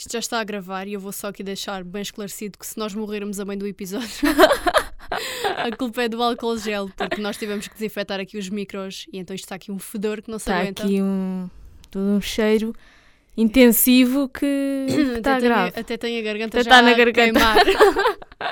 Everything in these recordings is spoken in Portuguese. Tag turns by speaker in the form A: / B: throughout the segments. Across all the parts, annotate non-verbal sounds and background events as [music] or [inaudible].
A: Isto já está a gravar e eu vou só aqui deixar bem esclarecido que se nós morrermos a meio do episódio, [laughs] a culpa é do álcool gel, porque nós tivemos que desinfetar aqui os micros e então isto está aqui um fedor que não se
B: Está
A: aguenta.
B: aqui um, todo um cheiro intensivo que [coughs] está
A: até, tenho,
B: grave.
A: até tenho a garganta
B: Até
A: já
B: tá na
A: a
B: garganta.
A: queimar.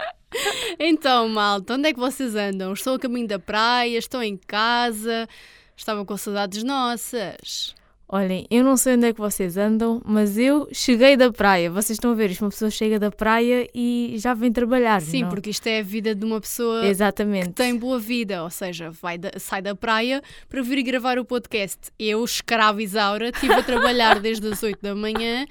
A: [laughs] então, malta, onde é que vocês andam? Estou a caminho da praia, estou em casa, estavam com saudades nossas.
B: Olhem, eu não sei onde é que vocês andam, mas eu cheguei da praia. Vocês estão a ver, isto uma pessoa chega da praia e já vem trabalhar.
A: Sim,
B: não?
A: porque isto é a vida de uma pessoa
B: Exatamente.
A: que tem boa vida, ou seja, vai da- sai da praia para vir gravar o podcast. Eu, escrava Isaura, estive a trabalhar [laughs] desde as 8 da manhã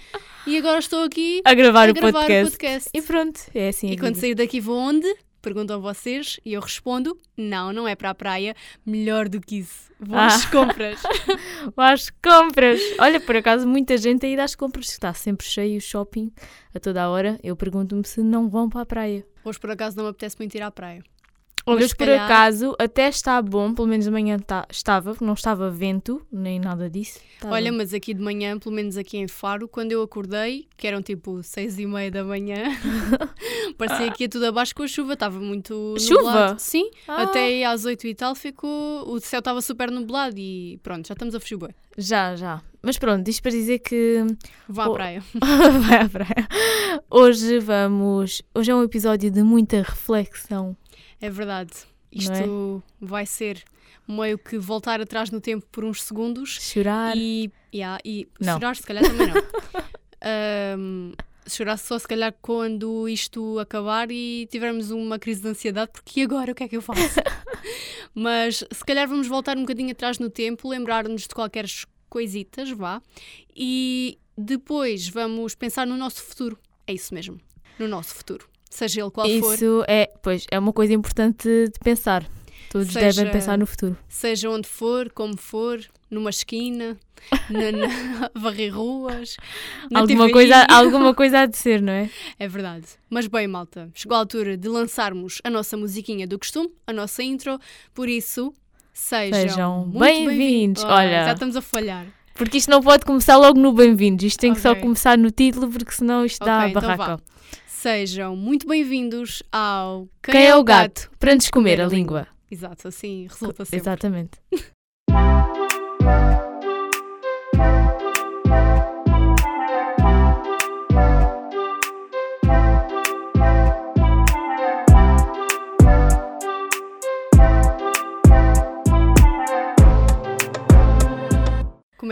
A: e agora estou aqui
B: A gravar,
A: a
B: o,
A: gravar
B: podcast.
A: o podcast.
B: E pronto, é assim.
A: E quando
B: vida.
A: sair daqui vou onde? Perguntam vocês e eu respondo: não, não é para a praia. Melhor do que isso. Vou às
B: Ah.
A: compras. [laughs]
B: Às compras. Olha, por acaso, muita gente aí às compras. Está sempre cheio o shopping a toda a hora. Eu pergunto-me se não vão para a praia.
A: Hoje por acaso não me apetece muito ir à praia.
B: Olha,
A: Mas
B: por
A: calhar-
B: acaso até está bom, pelo menos amanhã tá- estava, não estava vento, nem nada disso. Estava-
A: Olha, mas aqui de manhã, pelo menos aqui em Faro, quando eu acordei, que eram tipo seis e meia da manhã, [laughs] parecia que ia tudo abaixo com a chuva, estava muito
B: Chuva?
A: nublado. Sim,
B: Ah.
A: até às oito e tal ficou, o céu estava super nublado e pronto, já estamos a fugir.
B: Já, já. Mas pronto, isto para dizer que
A: Vá à praia. [laughs]
B: vai à praia. Hoje vamos. Hoje é um episódio de muita reflexão.
A: É verdade. Isto vai ser meio que voltar atrás no tempo por uns segundos
B: Chorar.
A: e, yeah, e
B: Não.
A: chorar se calhar também não. [laughs] Ahm, chorar só se calhar quando isto acabar e tivermos uma crise de ansiedade, porque agora o que é que eu faço? [laughs] Mas se calhar vamos voltar um bocadinho atrás no tempo, lembrar-nos de qualquer coisitas, vá, e depois vamos pensar no nosso futuro. É isso mesmo, no nosso futuro. Seja ele qual for,
B: Isso é, pois, é uma coisa importante de pensar. Todos
A: Seja-
B: devem pensar no futuro.
A: seja onde for, como for, numa esquina, [laughs] na, na [laughs] varrer ruas, na
B: Alguma
A: TVI.
B: coisa, alguma coisa há de ser, não é? [laughs]
A: É verdade. Mas bem, malta, chegou a altura de lançarmos a nossa musiquinha do costume, a nossa intro, por isso, sejam,
B: Sejam bem-vindos.
A: Ah,
B: Olha.
A: Já estamos a falhar.
B: Porque isto não pode começar logo no bem-vindos. Isto tem que só começar no título, porque senão isto dá
A: Ok, então
B: barraca.
A: vá. Sejam muito bem-vindos ao
B: Quem é o gato? Para nos comer a língua.
A: Exato, assim resulta sempre.
B: Exatamente. [laughs]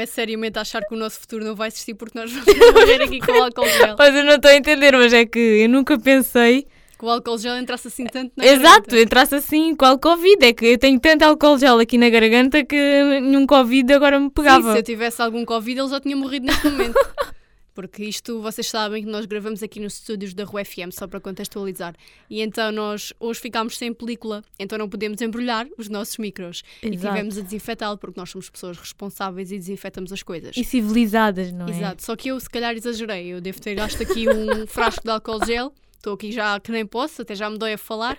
A: Começo seriamente achar que o nosso futuro não vai existir porque nós vamos [laughs] morrer aqui com o álcool gel.
B: Mas eu não estou a entender, mas é que eu nunca pensei.
A: Que o álcool gel entrasse assim tanto na
B: Exato,
A: garganta.
B: entrasse assim qual Covid. É que eu tenho tanto álcool gel aqui na garganta que nenhum Covid agora me
A: Sim,
B: pegava.
A: se eu tivesse algum Covid, ele já tinha morrido neste momento. [laughs] Porque isto, vocês sabem que nós gravamos aqui nos estúdios da Rua FM, só para contextualizar. E então nós hoje ficámos sem película, então não podemos embrulhar os nossos micros. E
B: Exato.
A: tivemos a desinfetá-lo, porque nós somos pessoas responsáveis e desinfetamos as coisas.
B: E civilizadas, não é?
A: Exato, só que eu se calhar exagerei. Eu devo ter gasto aqui um [laughs] frasco de álcool gel. Estou aqui já que nem posso, até já me dói a falar.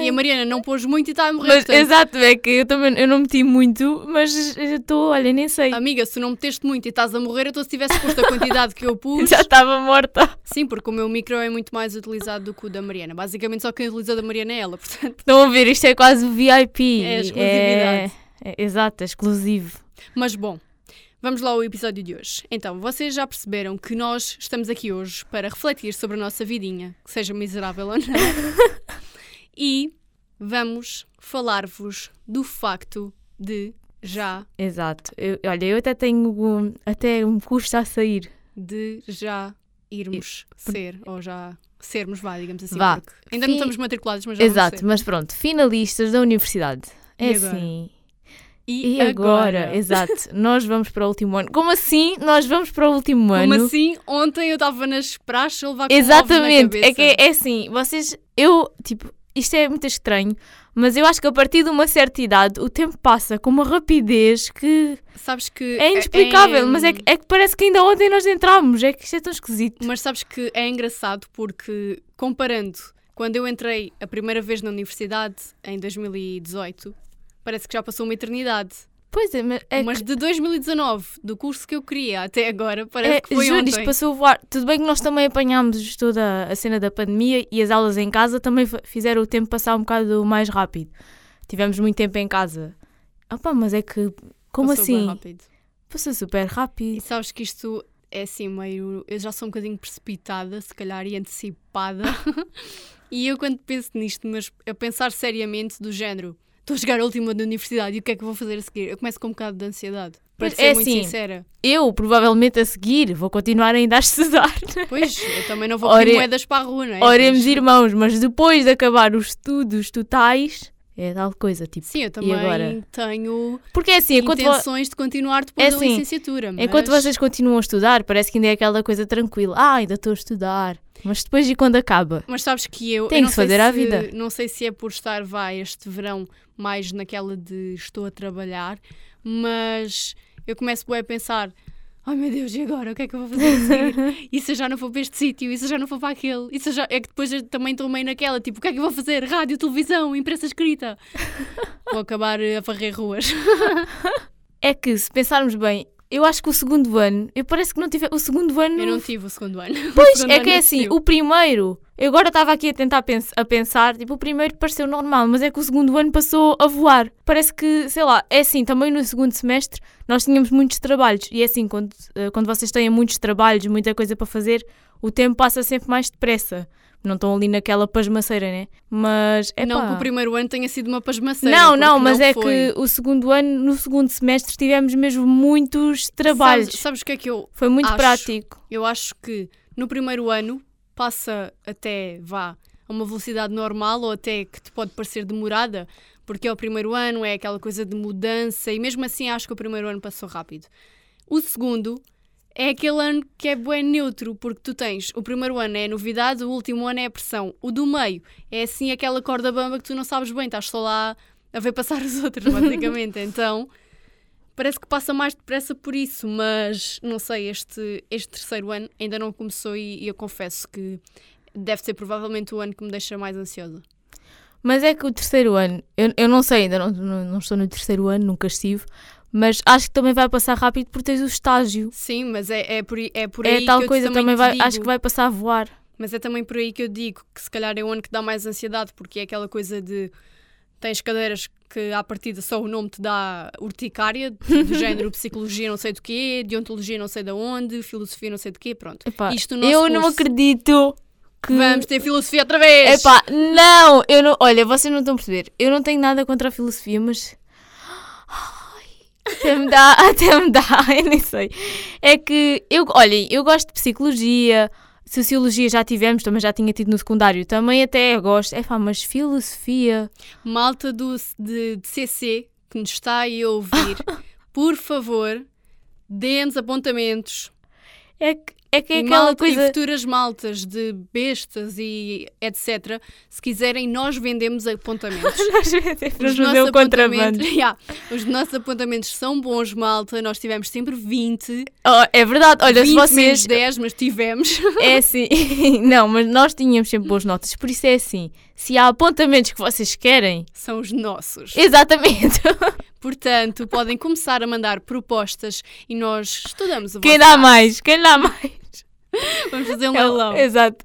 A: E a Mariana não pôs muito e está a morrer.
B: Mas,
A: portanto,
B: exato, é que eu também eu não meti muito, mas estou, olha, nem sei.
A: Amiga, se não meteste muito e estás a morrer, então se tivesse posto a quantidade que eu [laughs] pus.
B: Já estava morta.
A: Sim, porque o meu micro é muito mais utilizado do que o da Mariana. Basicamente só quem utiliza da Mariana é ela, portanto.
B: Estão a ver, isto é quase VIP.
A: É exclusividade.
B: É, é- exato, é exclusivo.
A: Mas bom, vamos lá ao episódio de hoje. Então, vocês já perceberam que nós estamos aqui hoje para refletir sobre a nossa vidinha, que seja miserável ou não. [laughs] e vamos falar-vos do facto de já,
B: Exato. Eu- olha, eu até tenho. um- Até me custa a sair.
A: de já irmos ser, ou já sermos, vá, digamos assim.
B: Vá.
A: ainda não
B: Fim-
A: estamos matriculados, mas já
B: Exato, mas pronto, finalistas da universidade. É
A: E agora?
B: assim.
A: E,
B: E agora? Exato, [laughs] nós vamos para o último ano. Como assim nós vamos para o último
A: Como
B: ano?
A: assim? Ontem eu estava nas praxes a levar com
B: Exatamente, é que é assim, vocês, eu, tipo, isto é muito estranho, mas eu acho que a partir de uma certa idade o tempo passa com uma rapidez que
A: Sabes que
B: é inexplicável,
A: é-
B: mas é que, é que parece que ainda ontem nós entramos, é que isto é tão esquisito.
A: Mas sabes que é engraçado porque, comparando, quando eu entrei a primeira vez na universidade, em 2018, parece que já passou uma eternidade.
B: Pois é, mas é
A: Mas
B: que-
A: de 2019, do curso que eu queria até agora, parece
B: é,
A: que foi
B: juro,
A: ontem.
B: isto passou a voar. Tudo bem que nós também apanhámos toda a cena da pandemia e as aulas em casa também fizeram o tempo passar um bocado mais rápido. Tivemos muito tempo em casa. Opa, mas é que. Como
A: Passou
B: assim?
A: rápido.
B: Passou super
A: E
B: rápido.
A: sabes que isto é assim meio. Eu já sou um bocadinho precipitada, se calhar, e antecipada. [laughs] e eu, quando penso nisto, mas a pensar seriamente, do género, estou a chegar à última da universidade e o que é que eu vou fazer a seguir? Eu começo com um bocado de ansiedade. Para
B: Pois,
A: ser
B: é
A: muito
B: assim.
A: sincera.
B: Eu, provavelmente a seguir, vou continuar ainda a estudar.
A: Pois, eu também não vou
B: Ore-
A: moedas para a rua, não é?
B: Oremos,
A: Mas-
B: irmãos, mas depois de acabar os estudos totais, é tal coisa, tipo.
A: Sim, eu também
B: agora?
A: tenho
B: Porque é assim, enquanto, vo-
A: intenções de continuar depois
B: É
A: da
B: assim,
A: licenciatura. Mas...
B: enquanto vocês continuam a estudar, parece que ainda é aquela coisa tranquila. Ah, ainda estou a estudar. Mas depois e quando acaba?
A: Mas sabes que eu.
B: Tem
A: eu
B: que
A: não
B: se fazer à vida.
A: Não sei se é por estar, vai, este verão mais naquela de estou a trabalhar, mas eu começo a pensar. Ai meu Deus, e agora? O que é que eu vou fazer? E se [laughs] eu já não for para este sítio? E se eu já não for para aquele? E se já... É que depois eu também estou meio naquela, tipo, o que é que eu vou fazer? Rádio, televisão, imprensa escrita. [laughs] Vou acabar a varrer ruas. [laughs]
B: É que, se pensarmos bem, eu acho que o segundo ano, eu parece que não tive. O segundo ano.
A: Eu não tive o segundo ano. [laughs]
B: Pois,
A: segundo
B: é que é assim, o primeiro, eu agora estava aqui a tentar pens- a pensar, tipo, o primeiro pareceu normal, mas é que o segundo ano passou a voar. Parece que, sei lá, é assim, também no segundo semestre nós tínhamos muitos trabalhos, e é assim, quando, eh, quando vocês têm muitos trabalhos, muita coisa para fazer, o tempo passa sempre mais depressa. Não estão ali naquela pasmaceira, né? Mas, é
A: Não que o primeiro ano tenha sido uma pasmaceira.
B: Não, não, mas
A: não
B: é
A: foi.
B: que o segundo ano, no segundo semestre, tivemos mesmo muitos trabalhos.
A: Sabes, sabes o que é que eu
B: Foi muito
A: acho?
B: prático.
A: Eu acho que no primeiro ano passa até vá a uma velocidade normal ou até que te pode parecer demorada, porque é o primeiro ano, é aquela coisa de mudança e mesmo assim acho que o primeiro ano passou rápido. O segundo é aquele ano que é bem neutro, porque tu tens o primeiro ano é a novidade, o último ano é a pressão. O do meio é assim aquela corda bamba que tu não sabes bem, estás só lá a ver passar os outros, [laughs] basicamente. então parece que passa mais depressa por isso, mas não sei, este, este terceiro ano ainda não começou e, e eu confesso que deve ser provavelmente o ano que me deixa mais ansiosa.
B: Mas é que o terceiro ano, eu, eu não sei, ainda não, não, não estou no terceiro ano, nunca estive, mas acho que também vai passar rápido porque tens o estágio.
A: Sim, mas é, é por, aí- é por aí
B: É tal
A: que eu
B: coisa,
A: também,
B: também vai,
A: digo,
B: acho que vai passar a voar.
A: Mas é também por aí que eu digo que se calhar é o ano que dá mais ansiedade, porque é aquela coisa de tens cadeiras que à partida só o nome te dá urticária, do [laughs] género psicologia não sei do quê, deontologia não sei de onde, filosofia não sei do quê, pronto.
B: Epá,
A: Isto no
B: eu não
A: curso.
B: acredito que...
A: Vamos ter filosofia outra vez!
B: Epá, não, eu não. Olha, vocês não estão a perceber. Eu não tenho nada contra a filosofia, mas. Até me dá, [laughs] até me dá, eu nem sei. É que eu, olhem, eu gosto de psicologia, sociologia já tivemos, também já tinha tido no secundário, também até gosto. É pá, mas filosofia.
A: Malta do, de, de CC que nos está aí a ouvir, [laughs] por favor, dê-nos apontamentos.
B: É que é, que é aquela
A: malta, e
B: coisa.
A: futuras maltas de bestas e etc. Se quiserem, nós vendemos apontamentos. [laughs]
B: Nós vendemos
A: Os nossos apontamentos, [laughs] Yeah, os nossos apontamentos são bons, malta. Nós tivemos sempre 20.
B: Oh, é verdade, olha,
A: 20
B: se
A: menos
B: vocês.
A: 10, mas tivemos. [laughs]
B: É assim, não, mas nós tínhamos sempre boas notas, por isso é assim. Se há apontamentos que vocês querem,
A: São os nossos.
B: exatamente.
A: Portanto, podem começar a mandar propostas e nós estudamos o
B: Quem dá mais? Quem dá mais? [laughs]
A: Vamos fazer um leilão.
B: Exato.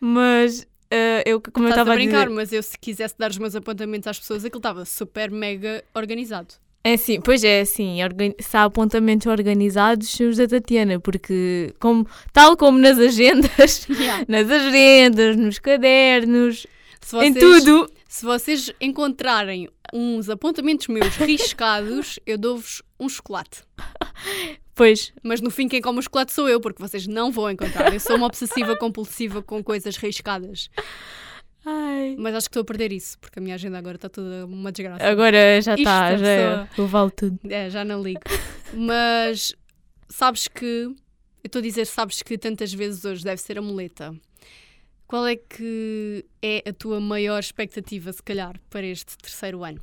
B: Mas eh, eu, como eu
A: Estás a
B: estava a
A: brincar,
B: dizer.
A: mas eu se quisesse dar os meus apontamentos às pessoas, aquilo estava super mega organizado.
B: É assim, pois é assim, se há apontamentos organizados, são os da Tatiana, porque como, tal como nas agendas, [laughs]
A: Yeah.
B: nas agendas, nos cadernos,
A: Se
B: em
A: vocês-
B: tudo.
A: Se vocês encontrarem uns apontamentos meus riscados, eu dou-vos um chocolate. [laughs]
B: Pois,
A: Mas no fim, quem come o chocolate sou eu, porque vocês não vão encontrar. Eu sou uma obsessiva compulsiva com coisas riscadas.
B: ai,
A: Mas acho que estou a perder isso, porque a minha agenda agora está toda uma desgraça.
B: agora já está, já é, eu vale tudo.
A: É, já não ligo. Mas sabes que. Eu estou a dizer, sabes que tantas vezes hoje deve ser a muleta. Qual é que é a tua maior expectativa, se calhar, para este terceiro ano?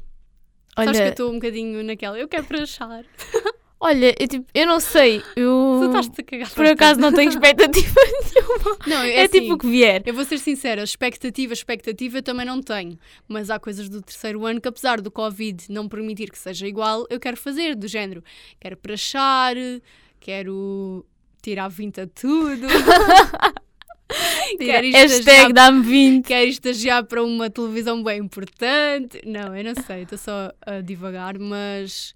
A: Sabes que eu
B: Olha,
A: estou um bocadinho naquela. Eu quero para achar. [laughs]
B: olha, eu, tipo, eu não sei,
A: Tu
B: eu
A: estás-te a cagar
B: por acaso não tenho expectativa [laughs] nenhuma.
A: Não, é,
B: É,
A: assim,
B: tipo o que vier.
A: Eu vou ser sincera, expectativa, expectativa também não tenho. Mas há coisas do terceiro ano que, apesar do Covid não permitir que seja igual, eu quero fazer, do género. Quero prachar, quero tirar 20 a tudo. [laughs] quero
B: Hashtag
A: estagiar,
B: dá-me 20.
A: quero estagiar para uma televisão bem importante. Não, eu não sei, estou só a divagar, mas.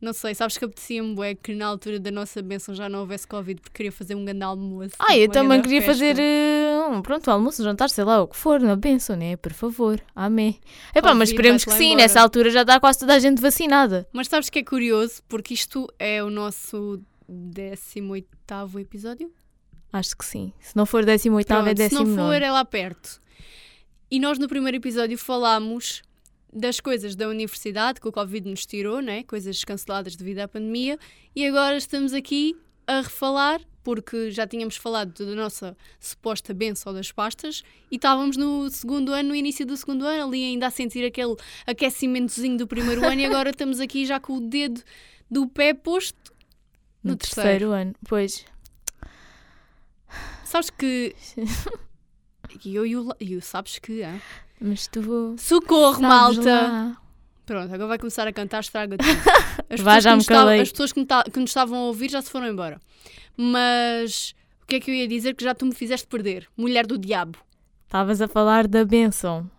A: Não sei, sabes que apetecia-me bué que na altura da nossa bênção já não houvesse Covid porque queria fazer um grande almoço.
B: Ah,
A: tipo,
B: eu também queria
A: festa.
B: fazer um, pronto, almoço, jantar, sei lá, o que for, na benção, né? Por favor. Amém. Epá, mas esperemos que sim,
A: embora.
B: nessa altura já está quase toda a gente vacinada.
A: Mas sabes que é curioso? Porque isto é o nosso 18 episódio.
B: Acho que sim. Se não for 18 é
A: Pronto, se
B: 19.
A: não for, é lá perto. E nós no primeiro episódio falámos das coisas da universidade que o Covid nos tirou, né? coisas canceladas devido à pandemia, e agora estamos aqui a refalar, porque já tínhamos falado da nossa suposta benção das pastas e estávamos no segundo ano, no início do segundo ano, ali ainda a sentir aquele aquecimentozinho do primeiro ano, e agora estamos aqui já com o dedo do pé posto
B: no,
A: no
B: terceiro. ano. Pois.
A: Sabes que. [laughs] E eu e o, e o sabes que. ah?
B: Mas tu.
A: Socorro, malta!
B: lá.
A: Pronto, agora vai começar a cantar, estraga tudo. [laughs] As pessoas,
B: já
A: que,
B: me calei.
A: as pessoas que, ta- que nos estavam a ouvir já se foram embora. Mas o que é que eu ia dizer que já tu me fizeste perder? Mulher do diabo.
B: Estavas a falar da benção.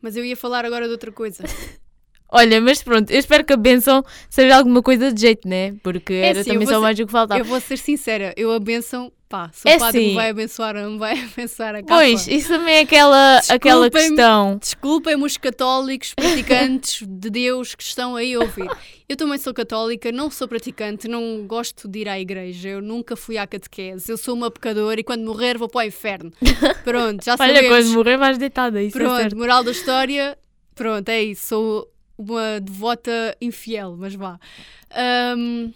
A: Mas eu ia falar agora de outra coisa. [laughs]
B: Olha, mas pronto, eu espero que a benção seja alguma coisa de jeito, né? Porque era
A: assim, eu
B: também só mais o que faltava.
A: Eu vou ser sincera, eu a benção, pá, se o
B: É
A: padre me
B: sim.
A: vai abençoar ou não me vai [laughs] abençoar a capa.
B: Pois, isso também é aquela, aquela questão.
A: Desculpem-me os católicos, praticantes [laughs] de Deus que estão aí a ouvir. Eu também sou católica, não sou praticante, não gosto de ir à igreja, eu nunca fui à catequese, eu sou uma pecadora e quando morrer vou para o inferno. [laughs] Pronto, já
B: Olha,
A: sabemos.
B: quando morrer vais deitada, isso é
A: Pronto,
B: certo.
A: moral da história, pronto, é isso, sou uma devota infiel, mas vá. Ahm,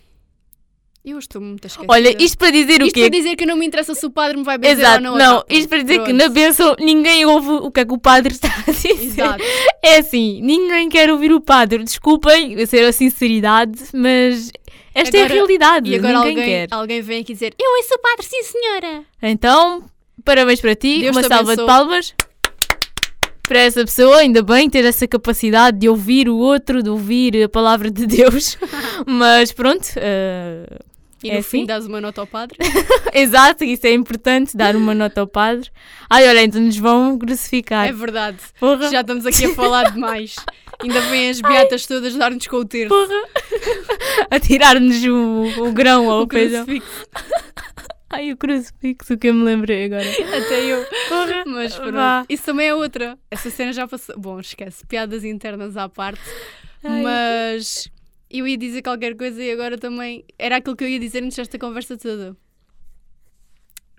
A: eu estou muito esquecida.
B: Olha, isto para dizer o
A: Isto
B: quê?
A: para dizer que não me interessa se o padre me vai benzer
B: Exato,
A: ou não.
B: não, isto para dizer que
A: Pronto.
B: na benção ninguém ouve o que é que o padre está a dizer.
A: Exato. [laughs]
B: É assim, ninguém quer ouvir o padre. Desculpem ser a sinceridade, mas esta é a
A: Agora-
B: realidade.
A: E agora
B: ninguém
A: alguém,
B: quer.
A: alguém vem aqui dizer: Eu ouço o padre, sim senhora.
B: Então, parabéns para ti,
A: Deus
B: uma salva de
A: abençoe.
B: palmas. Para essa pessoa, ainda bem ter essa capacidade de ouvir o outro, de ouvir a palavra de Deus. [laughs] Mas pronto, eh,
A: E
B: É
A: no fim
B: assim?
A: dás uma nota ao padre. [laughs]
B: exato, isso é importante, dar uma nota ao padre. Ai, olha, então nos vão crucificar.
A: É verdade.
B: Porra.
A: Já estamos aqui a falar demais. Ainda vêm as beatas todas dar-nos com o terço.
B: Porra! [laughs] A tirar-nos o, o grão ou
A: O
B: o feijão. Ai, o crucifixo que eu me lembrei agora.
A: Até eu.
B: Porra!
A: Mas pronto.
B: Vá.
A: Isso também é outra. Essa cena já passou. Bom, esquece. Piadas internas à parte.
B: Ai.
A: Mas eu ia dizer qualquer coisa e agora também. Era aquilo que eu ia dizer antes desta conversa toda.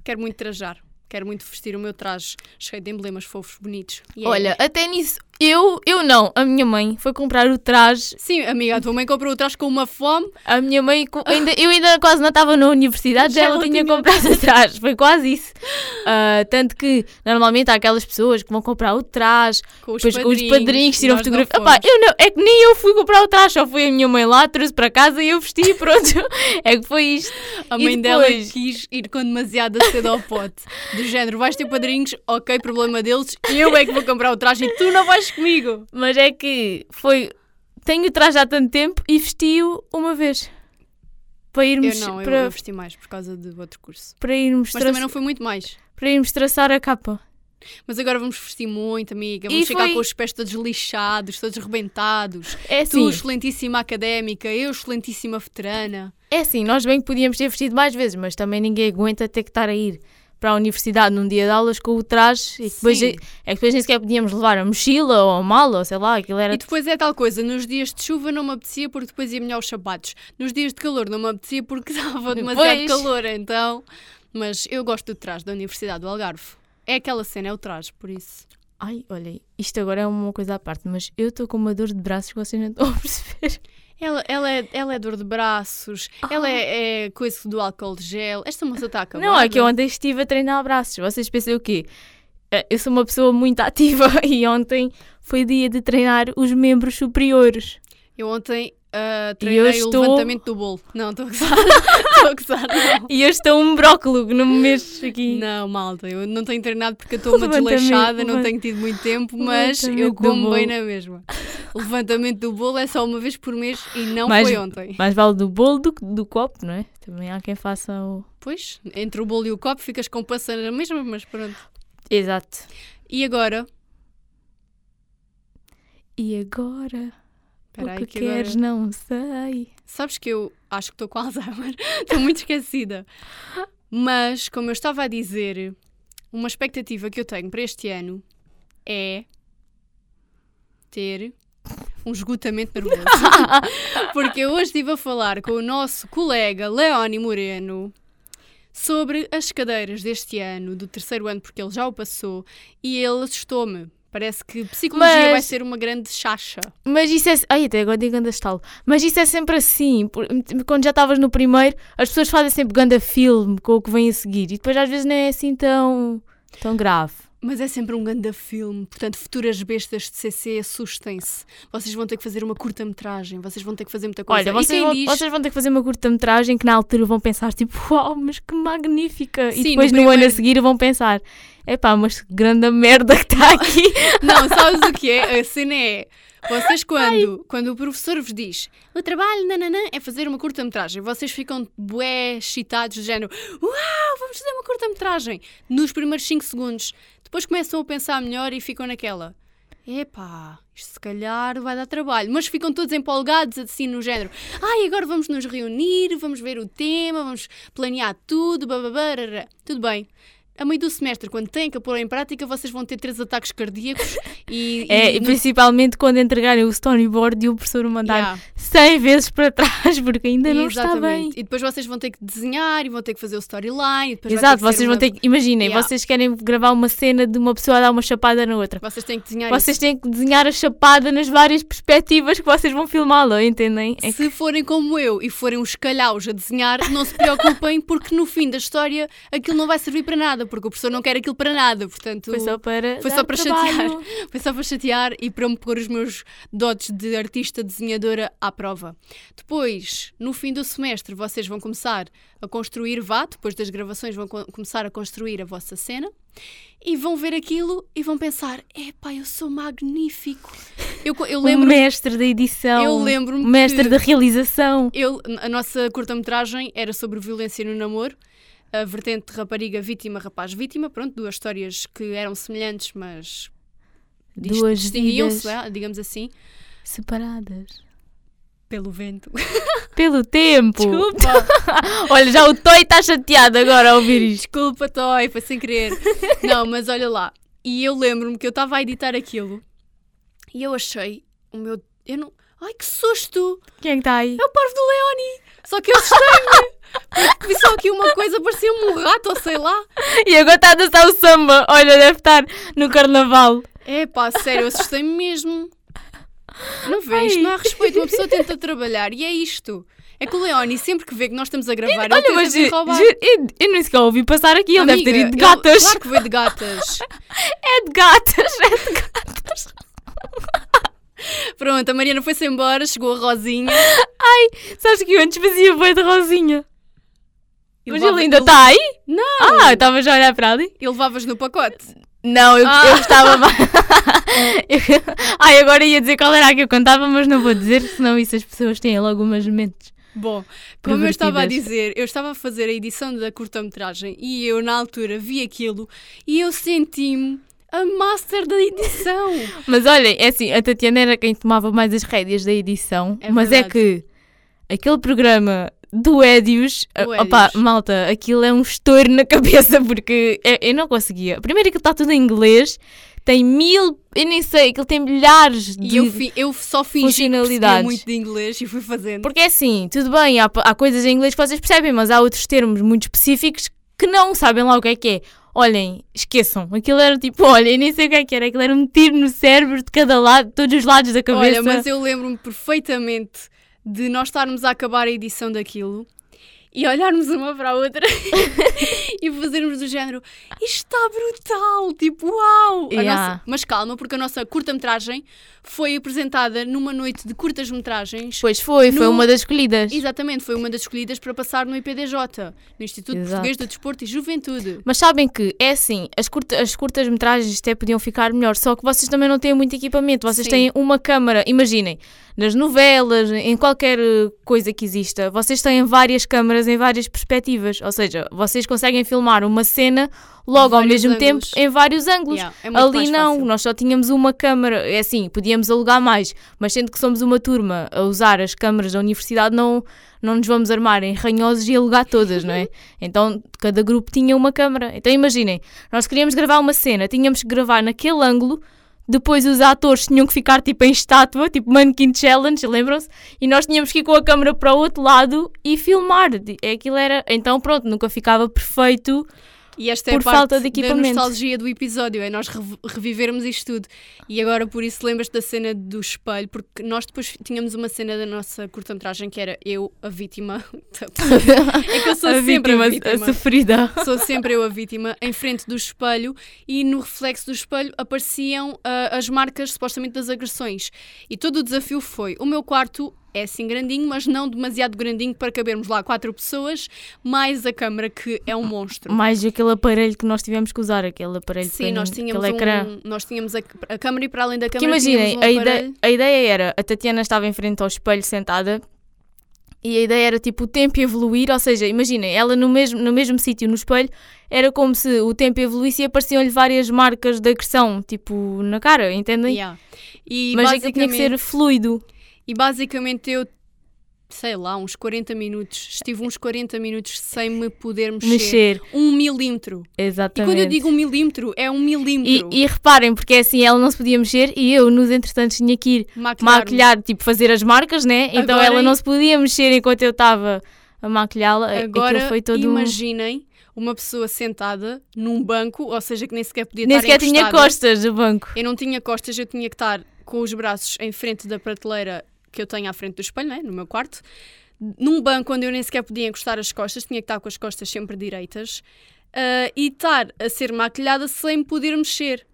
A: Quero muito trajar. Quero muito vestir o meu traje cheio de emblemas fofos, bonitos. Yeah.
B: Olha, até nisso, eu, eu não. A minha mãe foi comprar o traje.
A: Sim, amiga, a tua mãe comprou o traje com uma fome.
B: A minha mãe, ainda, eu ainda quase não estava na universidade, [laughs] já ela tinha
A: tinha.
B: comprado o traje. Foi quase isso. Ah, tanto que normalmente há aquelas pessoas que vão comprar o traje,
A: Com os
B: depois
A: padrinhos.
B: os padrinhos tiram fotografia. Eu não, é que nem eu fui comprar o traje, só foi a minha mãe lá, trouxe para casa e eu vesti e [laughs] pronto. é que foi isto.
A: A mãe dela
B: depois?
A: quis ir com demasiada cedo ao pote. Do género, vais ter padrinhos, ok, problema deles, eu é que vou comprar o traje e tu não vais comigo.
B: Mas é que foi. Tenho o traje há tanto tempo e vesti-o uma vez. Para
A: Eu
B: irmos,
A: não, eu,
B: para,
A: eu vesti mais por causa do outro curso.
B: para, irmos
A: Mas também não foi muito mais.
B: para irmos traçar a capa.
A: Mas agora vamos vestir muito, amiga.
B: E
A: Vamos ficar
B: foi-
A: com os pés todos lixados, todos rebentados.
B: É
A: Tu,
B: assim,
A: excelentíssima académica, eu, excelentíssima veterana.
B: é assim, nós bem que podíamos ter vestido mais vezes, mas também ninguém aguenta ter que estar a ir para a universidade num dia de aulas com o traje e depois,
A: Sim.
B: é que depois nem sequer podíamos levar a mochila ou a mala, ou sei lá, aquilo era
A: E depois é tal coisa, nos dias de chuva não me apetecia porque depois ia molhar os sapatos. Nos dias de calor não me apetecia porque [laughs] estava demasiado
B: Pois.
A: calor, então. Mas eu gosto do traje da Universidade do Algarve. É aquela cena, é o traje, por isso.
B: Ai, olha, isto agora é uma coisa à parte, mas eu estou com uma dor de braços que vocês não estão a [laughs] perceber.
A: Ela, ela, é, ela é dor de braços, ela é, é coisa do álcool de gel. Esta moça está acabada.
B: Não, é que eu ontem estive a treinar braços. Vocês pensam o quê? Eh, Eu sou uma pessoa muito ativa [laughs] e ontem foi dia de treinar os membros superiores.
A: Eu ontem
B: E
A: treinei
B: eu
A: o
B: estou-
A: levantamento do bolo. Não, estou a gozar. [laughs] Estou a gozar.
B: E eu estou um brócolo não me mexo aqui.
A: Não, malta, eu não tenho treinado porque estou uma desleixada, não tenho tido muito tempo, mas eu como bem na mesma. O levantamento do bolo é só uma vez por mês e não
B: Mais-
A: foi ontem.
B: Mais vale do bolo do que do copo, não é? Também há quem faça o.
A: Pois, entre o bolo e o copo ficas com passa na mesma, mas pronto.
B: Exato.
A: E agora?
B: E agora?
A: Espera
B: o que
A: que
B: queres,
A: agora...
B: não sei.
A: Sabes que eu acho que estou com Alzheimer. [laughs] Estou muito esquecida. Mas, como eu estava a dizer, uma expectativa que eu tenho para este ano é ter um esgotamento nervoso. [laughs] Porque eu hoje estive a falar com o nosso colega Leoni Moreno sobre as cadeiras deste ano, do terceiro ano, porque ele já o passou, e ele assustou-me. Parece que psicologia
B: Mas-
A: vai ser uma grande chacha.
B: Mas isso é. Ai, até agora digo ganda estalo. Mas isso é sempre assim. Quando já estavas no primeiro, as pessoas fazem sempre ganda filme com o que vem a seguir. E depois às vezes não é assim tão. tão grave.
A: Mas é sempre um grande filme, portanto, futuras bestas de CC, assustem-se. Vocês vão ter que fazer uma curta-metragem, vocês vão ter que fazer muita coisa.
B: Olha, vocês vão,
A: diz-
B: vocês vão ter que fazer uma curta-metragem que na altura vão pensar tipo, uau, mas que magnífica.
A: Sim,
B: e depois
A: no
B: no, ano a
A: primeiro-
B: seguir vão pensar, epá, mas que grande merda que está aqui. [laughs]
A: Não, sabes o que é? A cena é. Vocês, [laughs] quando, quando o professor vos diz o trabalho nananã, é fazer uma curta-metragem, vocês ficam bué excitados, do género Uau, vamos fazer uma curta-metragem nos primeiros 5 segundos. Depois começam a pensar melhor e ficam naquela. Epá, isto se calhar vai dar trabalho. Mas ficam todos empolgados, assim, no género. Ai, agora vamos nos reunir, vamos ver o tema, vamos planear tudo, bababá, Tudo bem. A meio do semestre, quando têm que pôr em prática, vocês vão ter três ataques cardíacos [laughs] e.
B: É,
A: e
B: e principalmente quando entregarem o storyboard e o professor o mandar
A: Yeah,
B: 100 vezes para trás, porque ainda não está bem.
A: exatamente. E depois vocês vão ter que desenhar e vão ter que fazer o storyline. e
B: Exato,
A: que
B: vocês vão
A: uma-
B: ter que. Imaginem,
A: Yeah.
B: vocês querem gravar uma cena de uma pessoa a dar uma chapada na outra.
A: Vocês têm que desenhar
B: Vocês têm que desenhar a chapada nas várias perspectivas que vocês vão filmá-lo, entendem? É
A: isso. Se forem como eu e forem uns calhaus a desenhar, não se preocupem, porque no fim da história aquilo não vai servir para nada, porque o professor não quer aquilo para nada. Portanto,
B: Foi só para.
A: Foi só para
B: trabalho. [laughs]
A: Foi só para chatear e para me pôr os meus dotes de artista desenhadora à prova. Depois, no fim do semestre, vocês vão começar a construir, vá, depois das gravações, vão co- começar a construir a vossa cena e vão ver aquilo e vão pensar: epá, eu sou magnífico. Eu, eu [laughs]
B: O
A: lembro
B: mestre da edição.
A: eu lembro-me
B: O mestre da realização.
A: eu, a nossa curta-metragem era sobre violência no namoro, a vertente rapariga vítima, rapaz vítima, pronto, duas histórias que eram semelhantes, mas
B: Duas
A: distinguiam-se, digamos assim,
B: separadas.
A: pelo vento. [laughs]
B: Pelo tempo.
A: Desculpa, [laughs]
B: Olha, já o Toy está chateado agora a ouvir isto.
A: desculpa, Toy, foi sem querer. Não, mas olha lá, e eu lembro-me que eu estava a editar aquilo e eu achei o meu. Eu não. Ai que susto!
B: Quem é que está aí?
A: É o parvo do Leoni! Só que eu assustei-me! Porque vi só aqui uma coisa, parecia-me um rato, ou sei lá.
B: E agora está a dançar o samba. Olha, deve estar no carnaval.
A: É pá, sério, assustei-me mesmo. Não vê, isto não há respeito. Uma pessoa tenta trabalhar e é isto. É que o Leoni, sempre que vê que nós estamos a gravar, ele
B: Olha, mas
A: roubar.
B: eu, eu nem sequer ouvi passar aqui. Ele deve ter
A: Amiga,
B: ido de
A: ele-
B: gatas.
A: Claro que veio de gatas. [laughs]
B: É de gatas. É de gatas.
A: Pronto, a Mariana foi-se embora, chegou a Rosinha.
B: Sabes que eu antes fazia boi de rosinha. Mas ele ainda está aí?
A: Não!
B: Ah, eu estava já a olhar para ali.
A: E levavas no pacote.
B: Não, eu,
A: Ah.
B: eu estava [laughs] mais. [laughs] Ai, agora ia dizer qual era a que eu contava, mas não vou dizer, senão isso as pessoas têm logo umas mentes.
A: Bom, como eu estava a dizer, eu estava a fazer a edição da curta-metragem e eu, na altura, vi aquilo e eu senti-me a master da edição. [laughs]
B: Mas olhem, é assim, a Tatiana era quem tomava mais as rédeas da edição,
A: É
B: mas é que aquele programa do Edius, opá,
A: Edius.
B: malta, aquilo é um estouro na cabeça porque eu, eu não conseguia. Primeiro aquilo está tudo em inglês, tem mil, eu nem sei, aquilo tem milhares de.
A: E eu, fi- eu só fingi que muito de inglês e fui fazendo.
B: Porque é assim, tudo bem, há, há coisas em inglês que vocês percebem, mas há outros termos muito específicos que não sabem lá o que é que é. Olhem, esqueçam, aquilo era tipo, [laughs] olhem, nem sei o que é que era, aquilo era um tiro no cérebro de cada lado, de todos os lados da cabeça.
A: Olha, mas eu lembro-me perfeitamente de nós estarmos a acabar a edição daquilo e olharmos uma para a outra [laughs] e fazermos do género isto está brutal, tipo uau!
B: Yeah.
A: nossa- mas calma, porque a nossa curta-metragem foi apresentada numa noite de curtas-metragens.
B: Pois foi, foi
A: No-
B: uma das escolhidas.
A: Exatamente, foi uma das escolhidas para passar no IPDJ, no Instituto
B: Exato.
A: Português do Desporto e Juventude.
B: Mas sabem que é assim, as, curta, as curtas metragens até podiam ficar melhor, só que vocês também não têm muito equipamento, vocês
A: Sim.
B: têm uma câmara, imaginem, nas novelas, em qualquer eh, coisa que exista, vocês têm várias câmaras em várias perspectivas, ou seja, vocês conseguem filmar uma cena logo ao mesmo tempo
A: ângulos.
B: em vários ângulos.
A: Yeah, é
B: Ali não,
A: fácil.
B: nós só tínhamos uma câmara, é assim, podíamos alugar mais, mas sendo que somos uma turma a usar as câmaras da universidade, não, não nos vamos armar em ranhosos e alugar todas, não é? [laughs] Então cada grupo tinha uma câmara. Então imaginem, nós queríamos gravar uma cena, tínhamos que gravar naquele ângulo, depois os atores tinham que ficar tipo em estátua, tipo Mannequin Challenge, lembram-se? E nós tínhamos que ir com a câmera para o outro lado e filmar. É, Aquilo era. Então pronto, nunca ficava perfeito.
A: E esta é
B: por
A: a parte
B: falta de
A: da
B: equipamento.
A: nostalgia do episódio, é nós rev- revivermos isto tudo. E agora, por isso, lembras da cena do espelho, porque nós depois tínhamos uma cena da nossa curta-metragem que era eu, a vítima. [laughs] é que eu sou
B: a
A: sempre
B: vítima,
A: a vítima.
B: a sofrida.
A: Sou sempre eu a vítima, em frente do espelho, e no reflexo do espelho apareciam ah, as marcas supostamente das agressões. E todo o desafio foi: o meu quarto é assim grandinho, mas não demasiado grandinho para cabermos lá quatro pessoas, mais a câmara que é um monstro.
B: Mais aquele aparelho que nós tivemos que usar, aquele aparelho
A: Sim, nós tínhamos,
B: aquele ecrã.
A: um, nós tínhamos a, a câmara e para além da
B: Que
A: câmara
B: imaginem,
A: um
B: a, ideia,
A: aparelho.
B: a ideia era, a Tatiana estava em frente ao espelho sentada e a ideia era tipo o tempo evoluir, ou seja, imaginem, ela no mesmo, no mesmo sítio no espelho era como se o tempo evoluísse e apareciam-lhe várias marcas de agressão, tipo na cara, entendem?
A: Yeah. E,
B: Mas aquilo tinha que ser fluido.
A: E basicamente eu, sei lá, uns 40 minutos, estive uns 40 minutos sem me poder mexer.
B: Mexer,
A: Um milímetro. E
B: exatamente.
A: quando eu digo um milímetro, é um
B: E,
A: milímetro.
B: e reparem, porque é assim, ela não se podia mexer e eu, nos entretantos, tinha que ir maquilhar, tipo, fazer as marcas, né? Então
A: Agora-
B: ela não se podia mexer enquanto eu estava a maquilhá-la.
A: Agora,
B: foi todo
A: imaginem uma pessoa sentada num banco, ou seja, que nem sequer podia
B: Nem
A: estar
B: sequer tinha
A: encostada.
B: costas do banco.
A: Eu não tinha costas, eu tinha que estar com os braços em frente da prateleira que eu tenho à frente do espelho, né, no meu quarto. Num banco onde eu nem sequer podia encostar as costas, tinha que estar com as costas sempre direitas. ah, e estar a ser maquilhada sem poder mexer.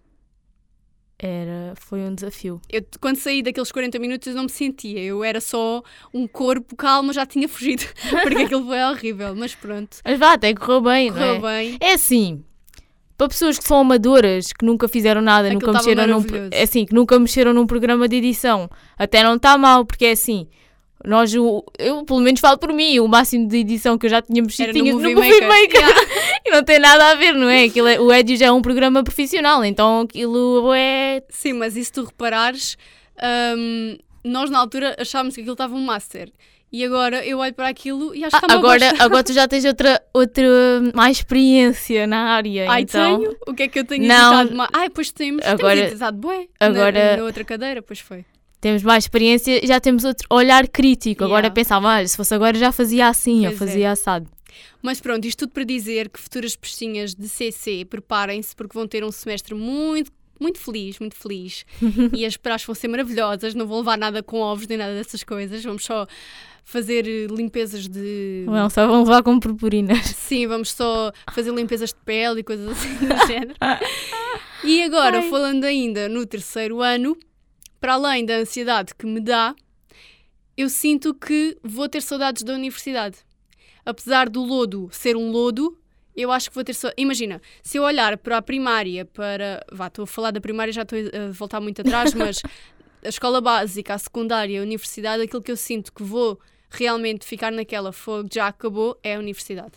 B: Era, foi um desafio.
A: Eu, quando saí daqueles 40 minutos eu não me sentia, eu era só um corpo calmo, já tinha fugido, [laughs] porque aquilo foi horrível, mas pronto,
B: Mas vá, até correu bem,
A: correu
B: não é?
A: bem.
B: É assim, para pessoas que são amadoras, que nunca fizeram nada,
A: Aquilo
B: nunca mexeram num, é assim, que nunca mexeram num programa de edição, até não está mal, porque é assim, nós, o- eu pelo menos falo por mim, o máximo de edição que eu já tinha mexido tinha
A: no
B: no
A: Movie
B: Movie
A: Maker.
B: Maker. [laughs] e não tem nada a ver, não é? Aquilo é- o Edio já é um programa profissional, então aquilo é
A: Sim, mas e se tu reparares, hum, nós na altura achávamos que aquilo estava um master. E agora eu olho para aquilo e acho que
B: Ah,
A: está uma
B: agora,
A: bosta.
B: agora tu já tens outra, outra mais experiência na área.
A: Ai,
B: então,
A: tenho? O que é que eu tenho
B: Não.
A: editado mais? Ai, pois temos.
B: Agora-
A: temos editado bué.
B: agora-
A: Na, na outra cadeira, pois foi.
B: temos mais experiência, já temos outro olhar crítico. Agora
A: Yeah.
B: pensava, ah, se fosse agora já fazia assim, eu
A: Pois é.
B: fazia assado.
A: Mas pronto, isto tudo para dizer que futuras pestinhas de CC, preparem-se porque vão ter um semestre muito, muito feliz, muito feliz. [laughs] e as praxes vão ser maravilhosas, não vou levar nada com ovos nem nada dessas coisas. Vamos só fazer eh, limpezas de.
B: Não, só vão levar com purpurinas. [laughs]
A: Sim, vamos só fazer limpezas de pele e coisas assim do [laughs] género. E agora,
B: Ai.
A: falando ainda no terceiro ano, para além da ansiedade que me dá, eu sinto que vou ter saudades da universidade. Apesar do lodo ser um lodo, eu acho que vou ter só. Imagina, se eu olhar para a primária, para. Vá, estou a falar da primária, já estou a voltar muito atrás, [laughs] mas a escola básica, a secundária, a universidade, aquilo que eu sinto que vou realmente ficar naquela fogo já acabou é a universidade.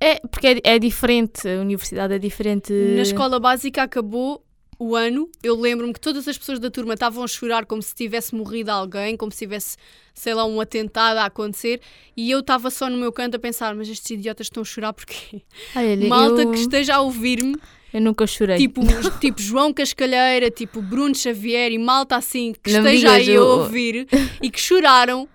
B: É, porque é, é diferente, a universidade é diferente.
A: Na escola básica acabou o ano. Eu lembro-me que todas as pessoas da turma estavam a chorar como se tivesse morrido alguém, como se tivesse, sei lá, um atentado a acontecer. E eu estava só no meu canto a pensar: mas estes idiotas estão a chorar porque
B: olha, [laughs]
A: malta
B: eu,
A: que esteja a ouvir-me,
B: eu nunca chorei.
A: tipo, [laughs] tipo João Cascalheira, tipo Bruno Xavier e malta assim que
B: Não
A: esteja aí a
B: eu-
A: ouvir e que choraram,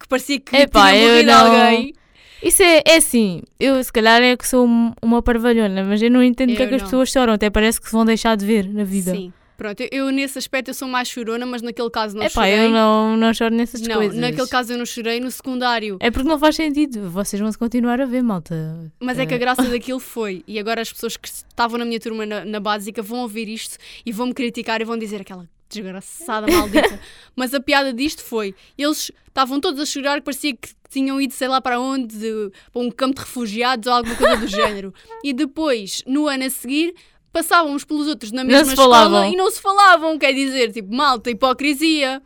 A: que parecia que
B: Epá,
A: tinha morrido
B: não-
A: alguém.
B: Isso é, é assim, eu se calhar é que sou um- uma parvalhona, mas eu não entendo porque é que as pessoas choram, até parece que se vão deixar de ver na vida.
A: Sim. Pronto, eu, eu nesse aspecto eu sou mais chorona, mas naquele caso não
B: Epá,
A: chorei.
B: eu não, não choro nessas
A: não,
B: coisas.
A: naquele caso eu não chorei, no secundário.
B: É porque não faz sentido. Vocês vão se continuar a ver, malta.
A: Mas é que a graça [laughs] daquilo foi, e agora as pessoas que estavam na minha turma na, na básica vão ouvir isto e vão me criticar e vão dizer aquela desgraçada maldita. [laughs] Mas a piada disto foi, eles estavam todos a chorar parecia que tinham ido sei lá para onde, de- para um campo de refugiados ou alguma coisa do [laughs] género. E depois, no ano a seguir, passavam uns pelos outros na mesma escola
B: falavam.
A: e não se falavam, quer dizer, tipo, malta, hipocrisia.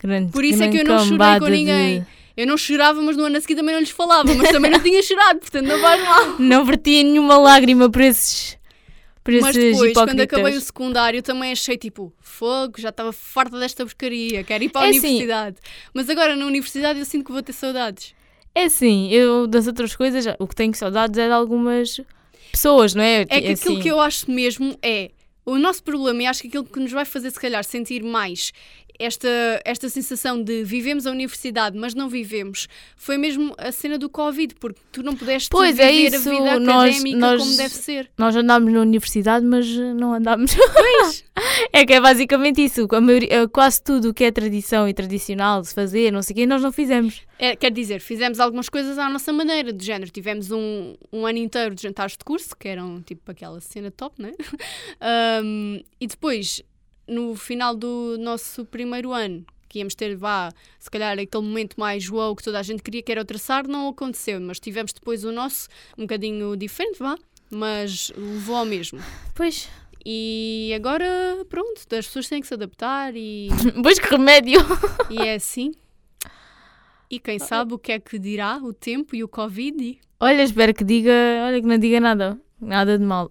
B: Grande,
A: Por isso é que eu não chorei com
B: de-
A: ninguém. Eu não chorava, mas no ano a seguir também não lhes falava, mas também não tinha chorado, portanto não faz mal.
B: Não vertia nenhuma lágrima por esses, por
A: Mas depois, quando acabei o secundário, também achei tipo, fogo, já estava farta desta porcaria, quero ir para a
B: É assim-
A: universidade. Mas agora na universidade eu sinto que vou ter saudades.
B: É assim, eu das outras coisas, o que tenho saudades é de algumas pessoas, não é?
A: É que aquilo
B: assim,
A: que eu acho mesmo é. O nosso problema, e acho que aquilo que nos vai fazer, se calhar, sentir mais esta, esta sensação de vivemos a universidade, mas não vivemos, foi mesmo a cena do Covid, porque tu não pudeste
B: Pois,
A: viver
B: é isso,
A: a vida
B: nós-
A: académica
B: nós-
A: como deve ser.
B: Nós andámos na universidade, mas eh, não andámos. [laughs] é que é basicamente isso. A maioria- eh, quase tudo o que é tradição e tradicional de se fazer, não sei o quê, nós não fizemos.
A: É, quer dizer, fizemos algumas coisas à nossa maneira, do género. Tivemos um, um ano inteiro de jantares de curso, que eram tipo aquela cena top, né? [laughs] Um, e depois, no final do nosso primeiro ano, que íamos ter, vá, se calhar aquele momento mais wow que toda a gente queria, que era o traçar, não aconteceu. Mas tivemos depois o nosso, um bocadinho diferente, vá, mas levou ao mesmo.
B: Pois,
A: E agora, pronto, as pessoas têm que se adaptar e, [laughs]
B: pois que remédio.
A: e é assim. E quem sabe o que é que dirá o tempo e o Covid.
B: Olha, espero que diga, olha que não diga nada, nada de mal.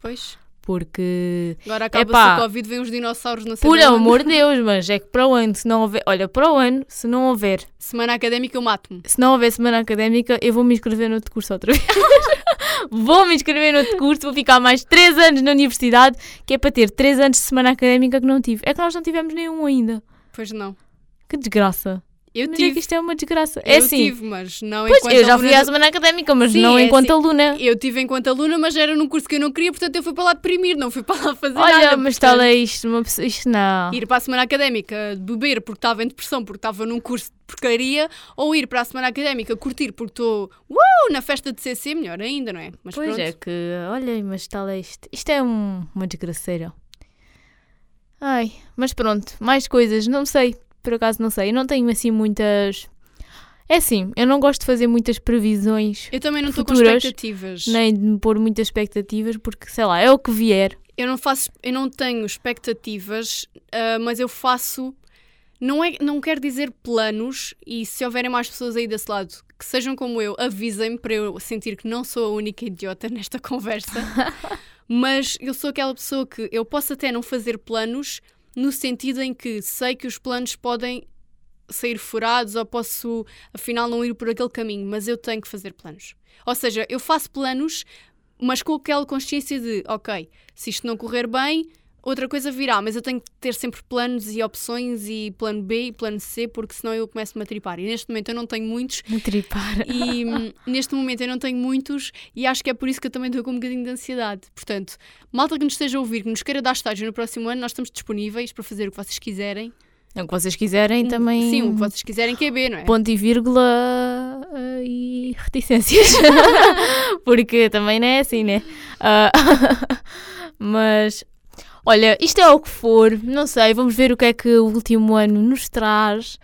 A: Pois,
B: Porque,
A: agora acaba-se o Covid, vem os dinossauros na
B: por amor de Deus, mas é que para o ano, se não houver, olha, para o ano, se não houver,
A: Semana académica eu mato-me.
B: se não houver semana académica, eu vou me inscrever no outro curso outra vez. [laughs] vou me inscrever no outro curso, vou ficar mais 3 anos na universidade, que é para ter 3 anos de semana académica que não tive. É que nós não tivemos nenhum ainda.
A: Pois não.
B: Que desgraça.
A: Eu
B: Mas é que
A: tive.
B: isto é uma desgraça.
A: Eu
B: é assim.
A: tive, mas não
B: Pois,
A: enquanto
B: eu já
A: aluna
B: fui à semana académica, mas
A: Sim,
B: não
A: é
B: enquanto
A: assim.
B: aluna.
A: Eu tive enquanto aluna, mas era num curso que eu não queria, portanto eu fui para lá deprimir, não fui para lá fazer
B: Olha,
A: nada.
B: mas
A: portanto,
B: tal é isto, uma pessoa, isto não.
A: Ir para a semana académica beber porque estava em depressão, porque estava num curso de porcaria, ou ir para a semana académica curtir porque estou uh, na festa de CC, melhor ainda, não é? Mas
B: Pois
A: pronto.
B: é que, olha, mas tal é isto. Isto é um- uma desgraceira. Ai, mas pronto, mais coisas, não sei, por acaso não sei. Eu não tenho assim muitas. É assim, eu não gosto de fazer muitas previsões,
A: Eu também não estou com expectativas.
B: nem de me pôr muitas expectativas, porque sei lá, é o que vier.
A: Eu não faço, eu não tenho expectativas, ah, mas eu faço. Não, é, não quero dizer planos, e se houverem mais pessoas aí desse lado que sejam como eu, avisem-me para eu sentir que não sou a única idiota [laughs] nesta conversa. [laughs] mas eu sou aquela pessoa que eu posso até não fazer planos, no sentido em que sei que os planos podem sair furados ou posso afinal não ir por aquele caminho, mas eu tenho que fazer planos. Ou seja, eu faço planos, mas com aquela consciência de, ok, se isto não correr bem, outra coisa virá, mas eu tenho que ter sempre planos e opções e plano B e plano C, porque senão eu começo-me a tripar. E neste momento eu não tenho muitos
B: Me tripar.
A: e hum, neste momento eu não tenho muitos e acho que é por isso que eu também estou com um bocadinho de ansiedade. Portanto, malta que nos esteja a ouvir, que nos queira dar estágio no próximo ano, nós estamos disponíveis para fazer o que vocês quiserem.
B: É o que vocês quiserem também.
A: Sim, o que vocês quiserem que é B, não é?
B: Ponto e vírgula eh, e reticências. [laughs] Porque também não é assim, né? Ah, [laughs] mas, olha, isto é o que for, não sei, vamos ver o que é que o último ano nos traz.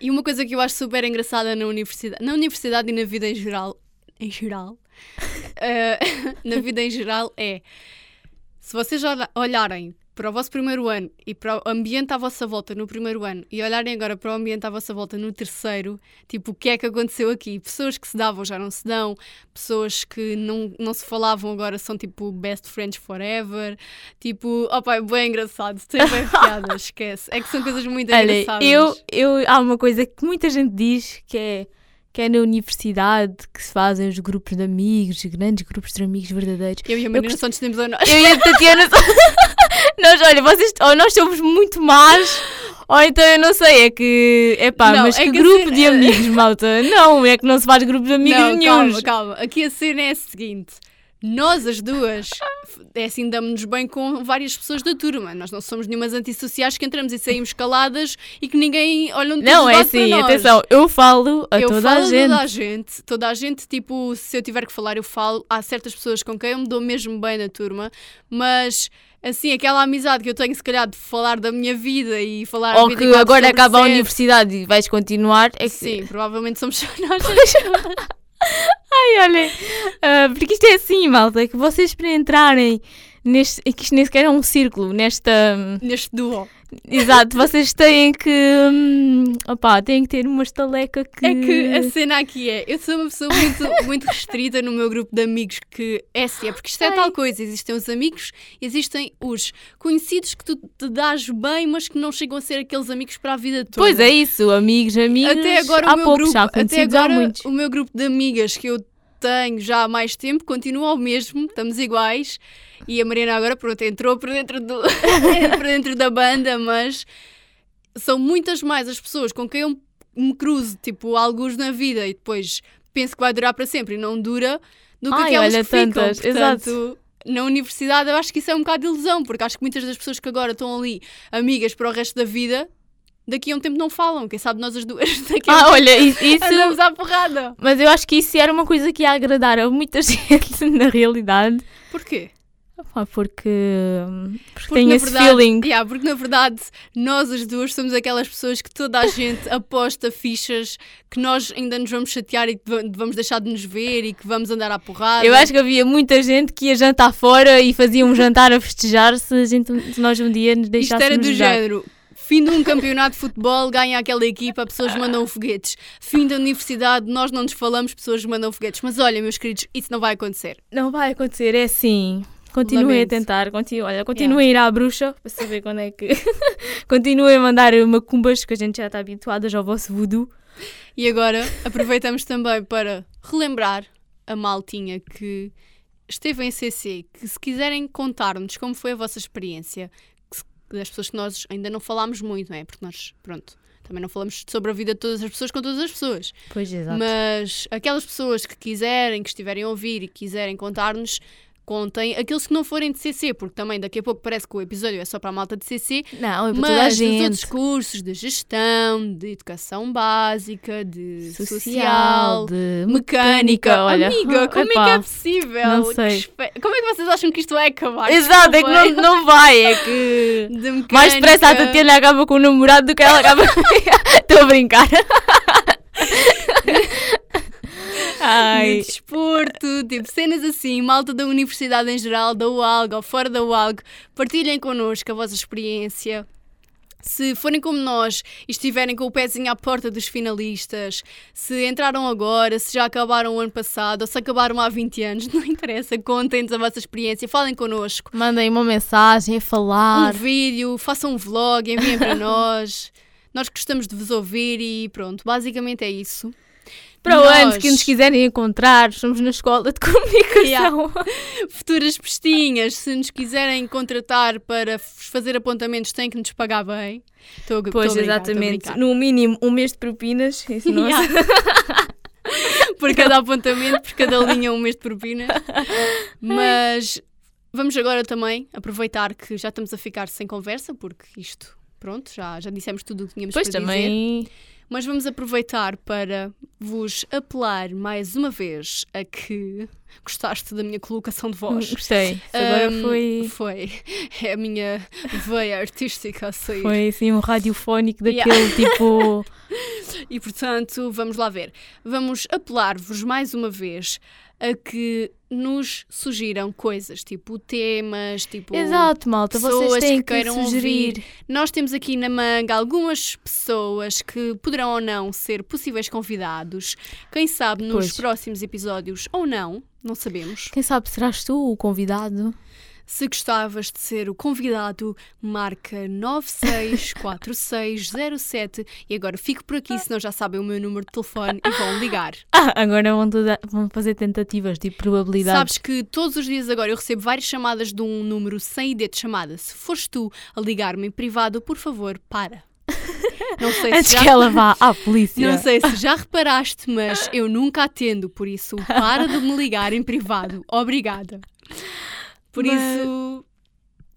A: E uma coisa que eu acho super engraçada na universidade, na universidade e na vida em geral, em geral, [laughs] eh, [laughs] na vida em geral é se vocês olha- olharem para o vosso primeiro ano e para o ambiente à vossa volta no primeiro ano e olharem agora para o ambiente à vossa volta no terceiro, tipo, o que é que aconteceu aqui? Pessoas que se davam já não se dão, pessoas que não, não se falavam agora são tipo best friends forever, tipo, opa, é bem engraçado, tem bem [laughs] piada, esquece. É que são coisas muito
B: Olha,
A: engraçadas.
B: eu, eu, há uma coisa que muita gente diz que é, que é na universidade que se fazem os grupos de amigos, grandes grupos de amigos verdadeiros.
A: Eu e a Marina
B: gost-
A: Santos temos a nós.
B: Eu e a Tatiana. [laughs] nós, olha, vocês, ou nós somos muito más, ou então eu não sei, é que. É pá, mas
A: é
B: que
A: que
B: grupo
A: cena-
B: de amigos, malta? Não, é que não se faz grupo de amigos
A: não,
B: nenhums.
A: calma, calma. Aqui a cena é a seguinte: nós as duas, é assim, damos-nos bem com várias pessoas da turma. Nós não somos nenhumas antissociais que entramos e saímos caladas e que ninguém olha
B: Não, é assim, atenção, eu falo a
A: eu
B: toda
A: falo
B: a gente.
A: toda a gente. Toda a gente, tipo, se eu tiver que falar, eu falo. Há certas pessoas com quem eu me dou mesmo bem na turma, mas assim, aquela amizade que eu tenho, se calhar, de falar da minha vida e falar
B: Ou que
A: 24
B: agora acaba a
A: 7.
B: universidade e vais continuar. É que...
A: Sim, provavelmente somos só nós. [laughs]
B: Ai, olhem, ah, porque isto é assim, malta, que vocês para entrarem neste. é que isto nem sequer é um círculo, nesta.
A: neste duo.
B: Exato, vocês têm que. hum, opá, têm que ter uma estaleca que.
A: É que a cena aqui é, eu sou uma pessoa muito, muito restrita no meu grupo de amigos que é assim, é porque isto é
B: Ai.
A: tal coisa, existem os amigos, existem os conhecidos que tu te dás bem, mas que não chegam a ser aqueles amigos para a vida toda.
B: Pois é isso, amigos, amigos.
A: Até agora
B: há
A: o meu
B: poucos,
A: grupo,
B: já
A: até agora o meu grupo de amigas que eu tenho já há mais tempo continua o mesmo, estamos iguais. E a Mariana agora pronto, entrou por dentro, do, [laughs] por dentro da banda, mas são muitas mais as pessoas com quem eu me cruzo, tipo, alguns na vida e depois penso que vai durar para sempre e não dura, do que
B: Ai,
A: aquelas
B: olha,
A: que ficam.
B: tantas,
A: Portanto, Na universidade eu acho que isso é um bocado de ilusão, porque acho que muitas das pessoas que agora estão ali amigas para o resto da vida, daqui a um tempo não falam. Quem sabe nós as duas [laughs] daqui a um
B: Ah, olha, isso.
A: Andamos à porrada.
B: Mas eu acho que isso era uma coisa que ia agradar a muita [laughs] gente, na realidade.
A: Porquê?
B: Opá, porque. hum, Porque,
A: Porque na
B: esse
A: verdade,
B: feeling.
A: Yeah, porque na verdade nós as duas somos aquelas pessoas que toda a gente aposta fichas que nós ainda nos vamos chatear e que va- vamos deixar de nos ver e que vamos andar à porrada.
B: Eu acho que havia muita gente que ia jantar fora e fazia um jantar a festejar se, a gente, se nós um dia nos
A: Isto
B: deixássemos
A: era do
B: dar.
A: género. Fim de um campeonato de futebol, ganha aquela equipa, pessoas mandam foguetes. Fim da universidade, nós não nos falamos, pessoas mandam foguetes. Mas olha, meus queridos, isso não vai acontecer.
B: Não vai acontecer, é assim. Continuem a tentar, continu, olha, continuem a ir à bruxa para saber quando é que. [laughs] continuem a mandar macumbas, que a gente já está habituadas ao vosso voodoo.
A: E agora aproveitamos também para relembrar a maltinha que esteve em CC, que se quiserem contar-nos como foi a vossa experiência, das pessoas que nós ainda não falámos muito, não é? Porque nós, pronto, também não falamos sobre a vida de todas as pessoas com todas as pessoas.
B: Pois, exato.
A: Mas aquelas pessoas que quiserem, que estiverem a ouvir e quiserem contar-nos, contem. Aqueles que não forem de CC, porque também daqui a pouco parece que o episódio é só para a malta de CC,
B: Não, é para
A: mas
B: toda a
A: dos
B: gente.
A: outros cursos de gestão, de educação básica, de social,
B: Social, de
A: mecânica.
B: olha.
A: Amiga, como é que é
B: Epá,
A: possível?
B: não sei.
A: Como é que vocês acham que isto vai acabar?
B: Exato, é que não, não vai, é que. [laughs] Mais depressa a Tatiana acaba com o namorado do que ela acaba. Estou [laughs] a brincar. [laughs]
A: de
B: Ai.
A: desporto, tipo cenas assim, malta da universidade em geral, da UALG ou fora da UALG, partilhem connosco a vossa experiência. Se forem como nós e estiverem com o pezinho à porta dos finalistas, se entraram agora, se já acabaram o ano passado ou se acabaram há 20 anos, [laughs] não interessa, contem-nos a vossa experiência, falem connosco.
B: Mandem uma mensagem a
A: Um
B: falar.
A: vídeo, façam um vlog, enviem para [laughs] nós. Nós gostamos de vos ouvir e pronto, basicamente é isso.
B: Para
A: Nós-
B: onde que nos quiserem encontrar, estamos na escola de [laughs] comunicação.
A: futuras pestinhas, se nos quiserem contratar para fazer apontamentos, têm que nos pagar bem. Estou a estou a
B: Pois,
A: brincar, estou a
B: exatamente.
A: brincar.
B: No mínimo, um mês de propinas. Isso não
A: Yeah. [laughs] por cada apontamento, por cada linha, um mês de propina. Mas vamos agora também aproveitar que já estamos a ficar sem conversa, porque isto, pronto, já, já dissemos tudo o que tínhamos
B: Pois
A: para dizer. Mas vamos aproveitar para vos apelar mais uma vez a que gostaste da minha colocação de voz.
B: Gostei. Isso Agora foi,
A: Foi. É a minha veia artística a sair.
B: foi assim um radiofónico
A: Yeah.
B: daquele tipo. [laughs]
A: E portanto, vamos lá ver. Vamos apelar-vos mais uma vez a que nos sugiram coisas, tipo temas, tipo.
B: Exato, malta. Vocês
A: pessoas
B: têm
A: que
B: que,
A: queiram
B: sugerir.
A: ouvir. Nós temos aqui na manga algumas pessoas que poderão ou não ser possíveis convidados. Quem sabe nos
B: Pois.
A: próximos episódios ou não, não sabemos.
B: Quem sabe serás tu o convidado?
A: Se gostavas de ser o convidado, marca 964607 e agora fico por aqui, senão já sabem o meu número de telefone e vão ligar. [laughs]
B: Ah, agora vão, toda- vão fazer tentativas de probabilidade.
A: Sabes que todos os dias agora eu recebo várias chamadas de um número sem ID de chamada. Se fores tu a ligar-me em privado, por favor, para. [laughs] Não sei
B: Antes
A: se já...
B: que ela vá à polícia.
A: Não sei se já reparaste, mas eu nunca atendo, por isso para de me ligar em privado. Obrigada. Por
B: Mas-
A: isso,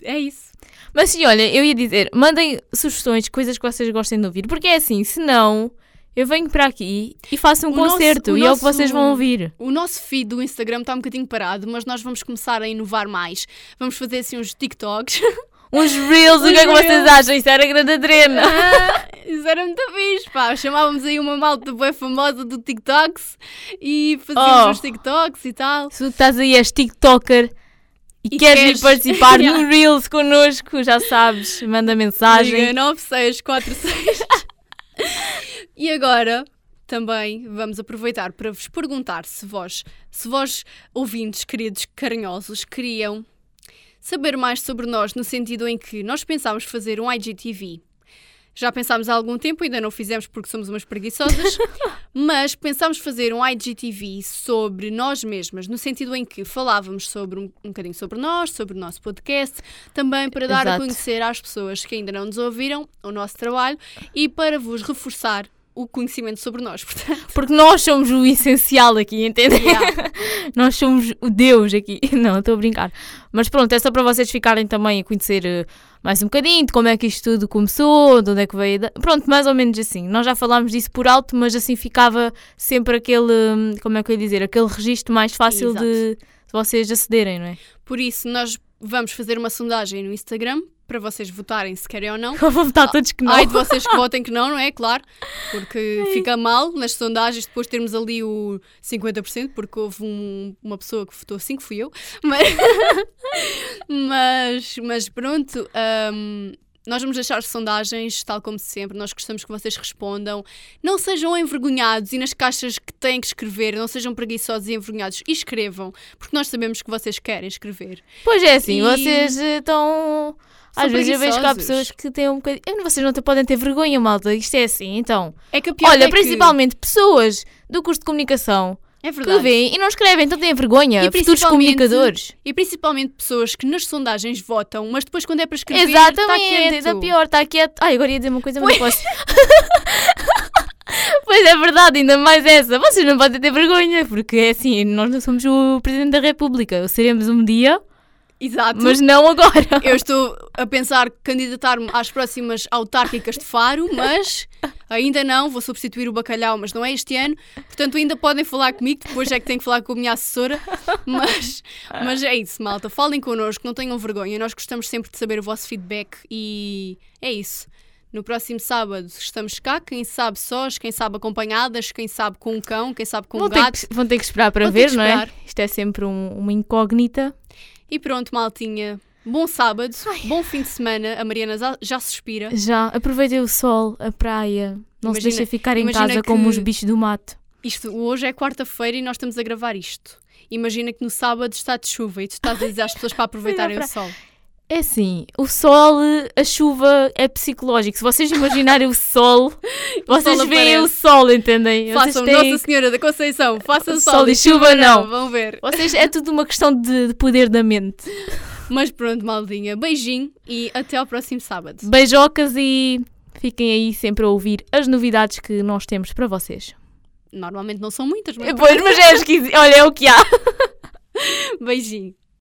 A: é isso.
B: Mas sim, olha, eu ia dizer, mandem sugestões, coisas que vocês gostem de ouvir, porque é assim, senão eu venho para aqui e faço um
A: O nosso-
B: concerto
A: o
B: e é o que
A: nosso-
B: vocês vão ouvir.
A: O nosso feed do Instagram está um bocadinho parado, mas nós vamos começar a inovar mais. Vamos fazer assim uns TikToks. [laughs]
B: Uns reels, o que é que vocês acham? Isso era grande drena.
A: Ah, Isso era muito fixe, pá. Chamávamos aí uma malta bem famosa do TikToks e fazíamos
B: Oh.
A: uns TikToks e tal.
B: Se tu estás aí, és TikToker e,
A: E
B: queres,
A: queres-
B: participar [laughs]
A: Yeah.
B: no Reels connosco, já sabes, manda mensagem.
A: Liga 9646. [laughs] e agora também vamos aproveitar para vos perguntar se vós, se vós, ouvintes queridos carinhosos, queriam saber mais sobre nós no sentido em que nós pensámos fazer um IGTV. Já pensámos há algum tempo, ainda não fizemos porque somos umas preguiçosas, [laughs] mas pensámos fazer um IGTV sobre nós mesmas, no sentido em que falávamos sobre um, um bocadinho sobre nós, sobre o nosso podcast, também para dar a
B: Exato.
A: conhecer às pessoas que ainda não nos ouviram o nosso trabalho e para vos reforçar o conhecimento sobre nós. [laughs] Portanto,
B: Porque nós somos o essencial aqui, entendem?
A: yeah. [laughs]
B: Nós somos o Deus aqui. [laughs] Não, estou a brincar. Mas pronto, é só para vocês ficarem também a conhecer eh, mais um bocadinho de como é que isto tudo começou, de onde é que veio. Pronto, mais ou menos assim. Nós já falámos disso por alto, mas assim ficava sempre aquele, hum, como é que eu ia dizer, aquele registro mais fácil
A: Exato.
B: de vocês acederem, não é?
A: por isso nós vamos fazer uma sondagem no Instagram para vocês votarem se querem ou não. [laughs]
B: Vão votar todos que não.
A: Ai de vocês que votem que não, não é? Claro. Porque [laughs] fica mal nas sondagens depois termos ali o 50%, porque houve um- uma pessoa que votou 5, fui eu. Mas, [laughs] mas, mas pronto. hum, nós vamos deixar sondagens, tal como sempre. Nós gostamos que vocês respondam. Não sejam envergonhados e nas caixas que têm que escrever, não sejam preguiçosos e envergonhados. E escrevam, porque nós sabemos que vocês querem escrever.
B: Pois é, assim,
A: E-
B: vocês eh, estão.
A: São
B: Às vezes eu vejo que há pessoas que têm um bocadinho. Vocês não podem ter vergonha, malta. Isto é assim, então.
A: É que a pior
B: Olha,
A: é que-
B: principalmente pessoas do curso de comunicação
A: É
B: que
A: verdade.
B: veem e não escrevem, então têm vergonha.
A: E
B: Futuros comunicadores.
A: E principalmente pessoas que nas sondagens votam, mas depois quando é para escrever,
B: Exatamente,
A: está quieto.
B: ainda pior, está quieto. Ai, agora ia dizer uma coisa, mas não posso. [laughs] pois é verdade, ainda mais essa. Vocês não podem ter vergonha, porque é assim, nós não somos o Presidente da República. Seremos um dia,
A: Exato.
B: mas não agora.
A: Eu estou a pensar candidatar-me às próximas autárquicas de Faro, mas ainda não. Vou substituir o bacalhau, mas não é este ano. Portanto, ainda podem falar comigo. Depois é que tenho que falar com a minha assessora. Mas, mas é isso, malta. Falem connosco, não tenham vergonha. Nós gostamos sempre de saber o vosso feedback e é isso. No próximo sábado estamos cá, quem sabe sós, quem sabe acompanhadas, quem sabe com um cão, quem sabe com um
B: Vão ter,
A: gato.
B: que, vão ter que esperar para
A: Vão ter
B: ver, não é? Isto é sempre um- uma incógnita.
A: E pronto, maltinha. Bom sábado, bom fim de semana. A Mariana já, já suspira.
B: Já, aproveitem o sol, a praia. Não se
A: Imagina-
B: deixem ficar em casa como os bichos do mato.
A: Isto, hoje é quarta-feira e nós estamos a gravar isto. Imagina que no sábado está de chuva e tu estás a dizer às pessoas para [laughs] aproveitarem o sol.
B: É assim, o sol, a chuva é psicológico. Se vocês imaginarem o sol, [laughs] vocês veem o sol, entendem?
A: Façam
B: vocês têm...
A: Nossa Senhora da Conceição, façam sol,
B: Sol e chuva, não.
A: Vão ver.
B: Vocês, é tudo uma questão de, de poder da mente. [laughs]
A: Mas pronto, maldinha. Beijinho e até ao próximo sábado.
B: Beijocas e fiquem aí sempre a ouvir as novidades que nós temos para vocês.
A: Normalmente não são muitas, mas
B: Pois, mas é, [laughs] esquisito. olha, é o que há.
A: beijinho.